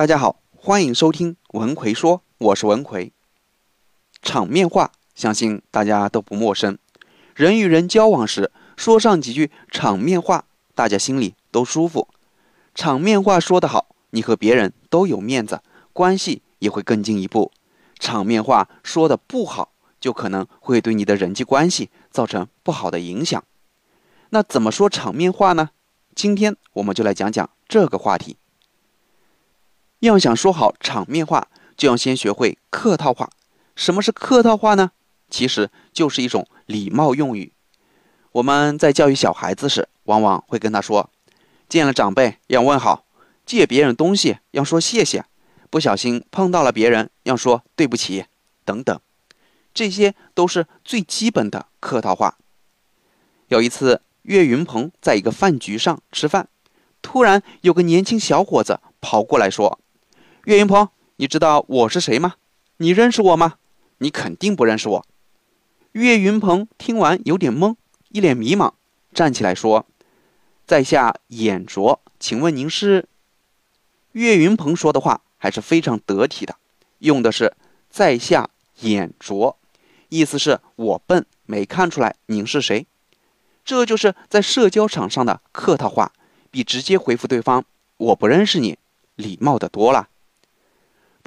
大家好，欢迎收听文奎说，我是文奎。场面话，相信大家都不陌生。人与人交往时，说上几句场面话，大家心里都舒服。场面话说得好，你和别人都有面子，关系也会更进一步。场面话说的不好，就可能会对你的人际关系造成不好的影响。那怎么说场面话呢？今天我们就来讲讲这个话题。要想说好场面话，就要先学会客套话。什么是客套话呢？其实就是一种礼貌用语。我们在教育小孩子时，往往会跟他说：见了长辈要问好，借别人东西要说谢谢，不小心碰到了别人要说对不起，等等。这些都是最基本的客套话。有一次，岳云鹏在一个饭局上吃饭，突然有个年轻小伙子跑过来说。岳云鹏，你知道我是谁吗？你认识我吗？你肯定不认识我。岳云鹏听完有点懵，一脸迷茫，站起来说：“在下眼拙，请问您是？”岳云鹏说的话还是非常得体的，用的是“在下眼拙”，意思是我笨，没看出来您是谁。这就是在社交场上的客套话，比直接回复对方“我不认识你”礼貌的多了。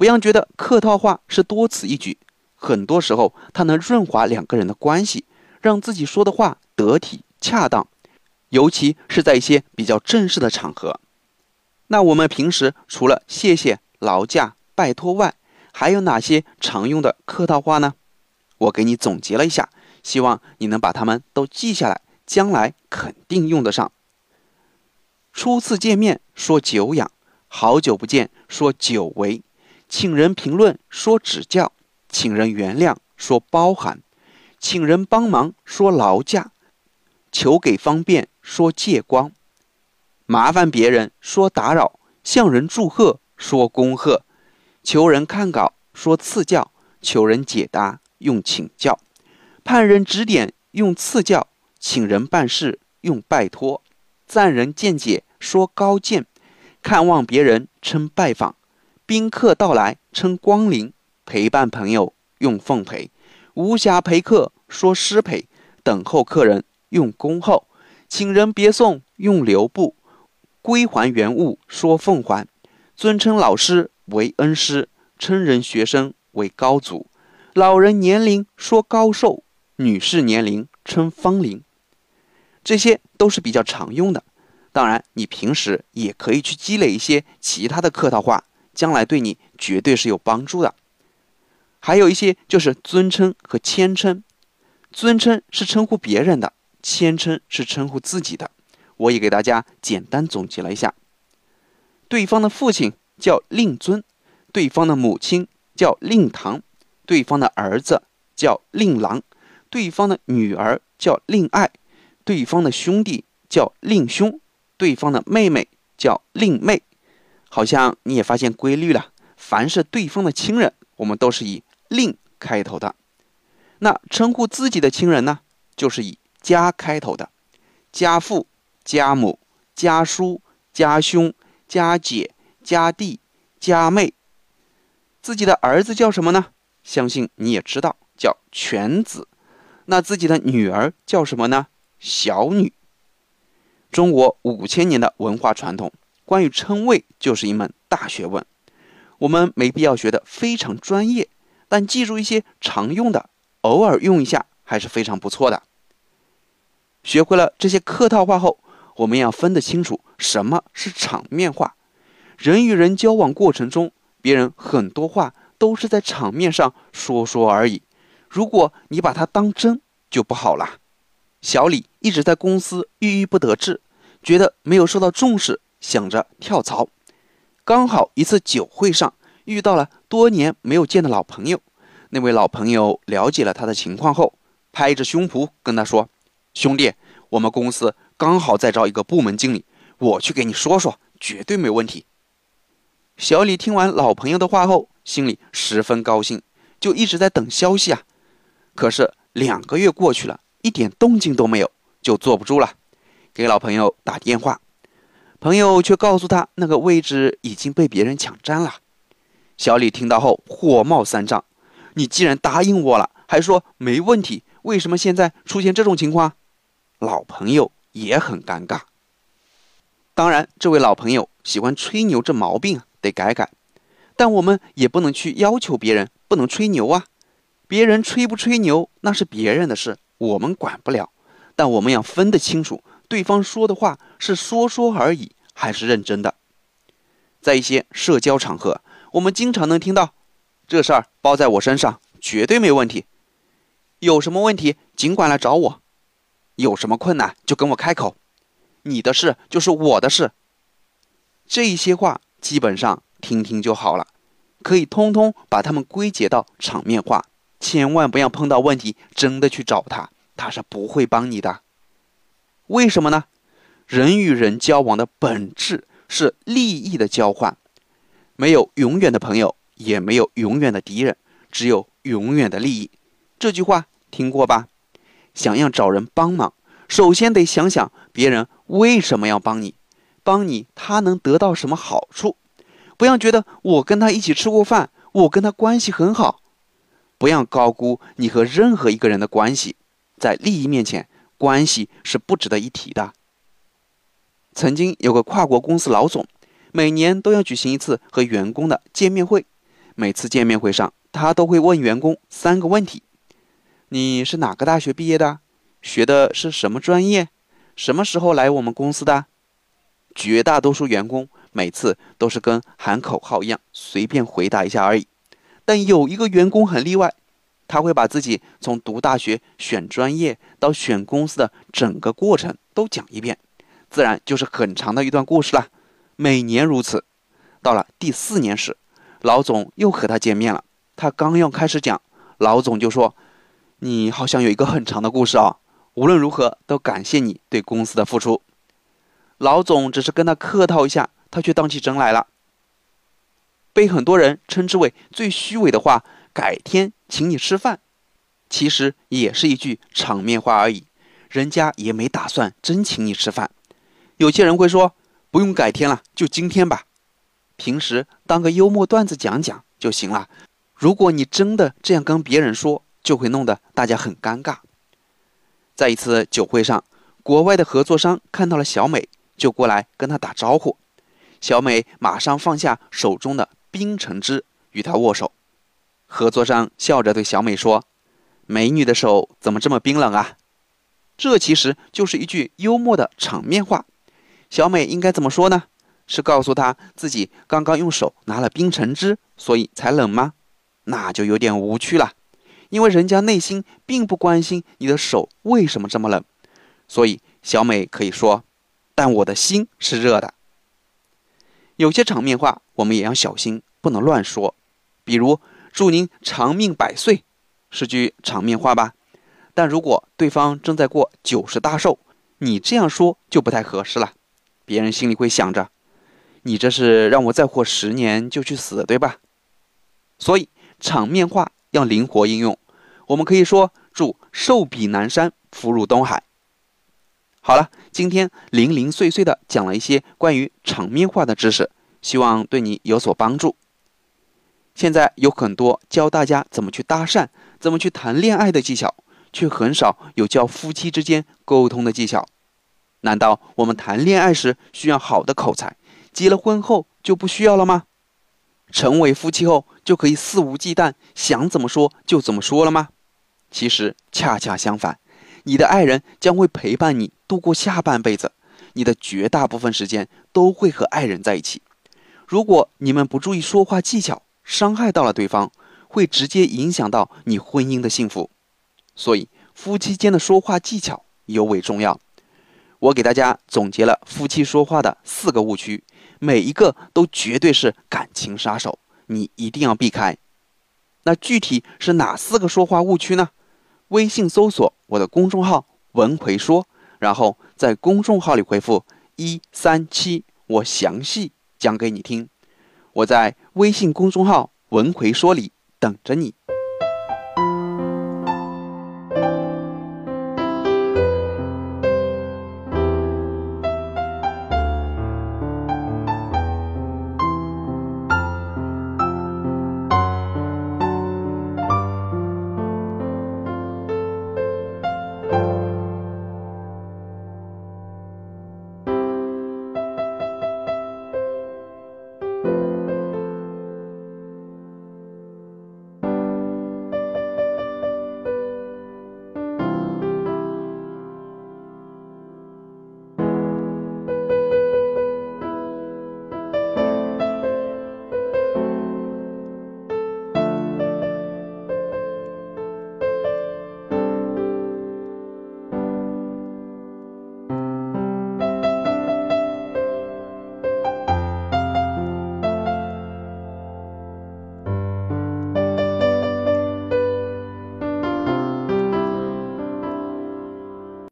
不要觉得客套话是多此一举，很多时候它能润滑两个人的关系，让自己说的话得体恰当，尤其是在一些比较正式的场合。那我们平时除了谢谢、劳驾、拜托外，还有哪些常用的客套话呢？我给你总结了一下，希望你能把它们都记下来，将来肯定用得上。初次见面说久仰，好久不见说久违。请人评论说指教，请人原谅说包涵，请人帮忙说劳驾，求给方便说借光，麻烦别人说打扰，向人祝贺说恭贺，求人看稿说赐教，求人解答用请教，盼人指点用赐教，请人办事用拜托，赞人见解说高见，看望别人称拜访。宾客到来称光临，陪伴朋友用奉陪，无暇陪客说失陪，等候客人用恭候，请人别送用留步，归还原物说奉还，尊称老师为恩师，称人学生为高祖，老人年龄说高寿，女士年龄称芳龄，这些都是比较常用的。当然，你平时也可以去积累一些其他的客套话。将来对你绝对是有帮助的。还有一些就是尊称和谦称，尊称是称呼别人的，谦称是称呼自己的。我也给大家简单总结了一下：对方的父亲叫令尊，对方的母亲叫令堂，对方的儿子叫令郎，对方的女儿叫令爱，对方的兄弟叫令兄，对方的妹妹叫令妹。好像你也发现规律了，凡是对方的亲人，我们都是以“令”开头的。那称呼自己的亲人呢，就是以“家”开头的，家父、家母、家叔、家兄、家姐、家弟、家妹。自己的儿子叫什么呢？相信你也知道，叫犬子。那自己的女儿叫什么呢？小女。中国五千年的文化传统。关于称谓就是一门大学问，我们没必要学得非常专业，但记住一些常用的，偶尔用一下还是非常不错的。学会了这些客套话后，我们要分得清楚什么是场面话。人与人交往过程中，别人很多话都是在场面上说说而已，如果你把它当真，就不好了。小李一直在公司郁郁不得志，觉得没有受到重视。想着跳槽，刚好一次酒会上遇到了多年没有见的老朋友。那位老朋友了解了他的情况后，拍着胸脯跟他说：“兄弟，我们公司刚好在招一个部门经理，我去给你说说，绝对没问题。”小李听完老朋友的话后，心里十分高兴，就一直在等消息啊。可是两个月过去了，一点动静都没有，就坐不住了，给老朋友打电话。朋友却告诉他那个位置已经被别人抢占了。小李听到后火冒三丈：“你既然答应我了，还说没问题，为什么现在出现这种情况？”老朋友也很尴尬。当然，这位老朋友喜欢吹牛这毛病，得改改。但我们也不能去要求别人不能吹牛啊。别人吹不吹牛那是别人的事，我们管不了。但我们要分得清楚，对方说的话是说说而已，还是认真的。在一些社交场合，我们经常能听到：“这事儿包在我身上，绝对没问题。有什么问题尽管来找我，有什么困难就跟我开口。”你的事就是我的事，这一些话基本上听听就好了，可以通通把它们归结到场面话。千万不要碰到问题真的去找他，他是不会帮你的。为什么呢？人与人交往的本质是利益的交换，没有永远的朋友，也没有永远的敌人，只有永远的利益。这句话听过吧？想要找人帮忙，首先得想想别人。为什么要帮你？帮你，他能得到什么好处？不要觉得我跟他一起吃过饭，我跟他关系很好。不要高估你和任何一个人的关系，在利益面前，关系是不值得一提的。曾经有个跨国公司老总，每年都要举行一次和员工的见面会。每次见面会上，他都会问员工三个问题：你是哪个大学毕业的？学的是什么专业？什么时候来我们公司的？绝大多数员工每次都是跟喊口号一样，随便回答一下而已。但有一个员工很例外，他会把自己从读大学、选专业到选公司的整个过程都讲一遍，自然就是很长的一段故事了。每年如此，到了第四年时，老总又和他见面了。他刚要开始讲，老总就说：“你好像有一个很长的故事啊。”无论如何，都感谢你对公司的付出。老总只是跟他客套一下，他却当起真来了。被很多人称之为最虚伪的话“改天请你吃饭”，其实也是一句场面话而已。人家也没打算真请你吃饭。有些人会说：“不用改天了，就今天吧。”平时当个幽默段子讲讲就行了。如果你真的这样跟别人说，就会弄得大家很尴尬。在一次酒会上，国外的合作商看到了小美，就过来跟她打招呼。小美马上放下手中的冰橙汁，与她握手。合作商笑着对小美说：“美女的手怎么这么冰冷啊？”这其实就是一句幽默的场面话。小美应该怎么说呢？是告诉她自己刚刚用手拿了冰橙汁，所以才冷吗？那就有点无趣了。因为人家内心并不关心你的手为什么这么冷，所以小美可以说：“但我的心是热的。”有些场面话我们也要小心，不能乱说。比如“祝您长命百岁”是句场面话吧？但如果对方正在过九十大寿，你这样说就不太合适了。别人心里会想着：“你这是让我再活十年就去死，对吧？”所以场面话要灵活应用。我们可以说祝寿比南山，福如东海。好了，今天零零碎碎的讲了一些关于场面话的知识，希望对你有所帮助。现在有很多教大家怎么去搭讪、怎么去谈恋爱的技巧，却很少有教夫妻之间沟通的技巧。难道我们谈恋爱时需要好的口才，结了婚后就不需要了吗？成为夫妻后就可以肆无忌惮，想怎么说就怎么说了吗？其实恰恰相反，你的爱人将会陪伴你度过下半辈子，你的绝大部分时间都会和爱人在一起。如果你们不注意说话技巧，伤害到了对方，会直接影响到你婚姻的幸福。所以，夫妻间的说话技巧尤为重要。我给大家总结了夫妻说话的四个误区，每一个都绝对是感情杀手，你一定要避开。那具体是哪四个说话误区呢？微信搜索我的公众号“文奎说”，然后在公众号里回复“一三七”，我详细讲给你听。我在微信公众号“文奎说”里等着你。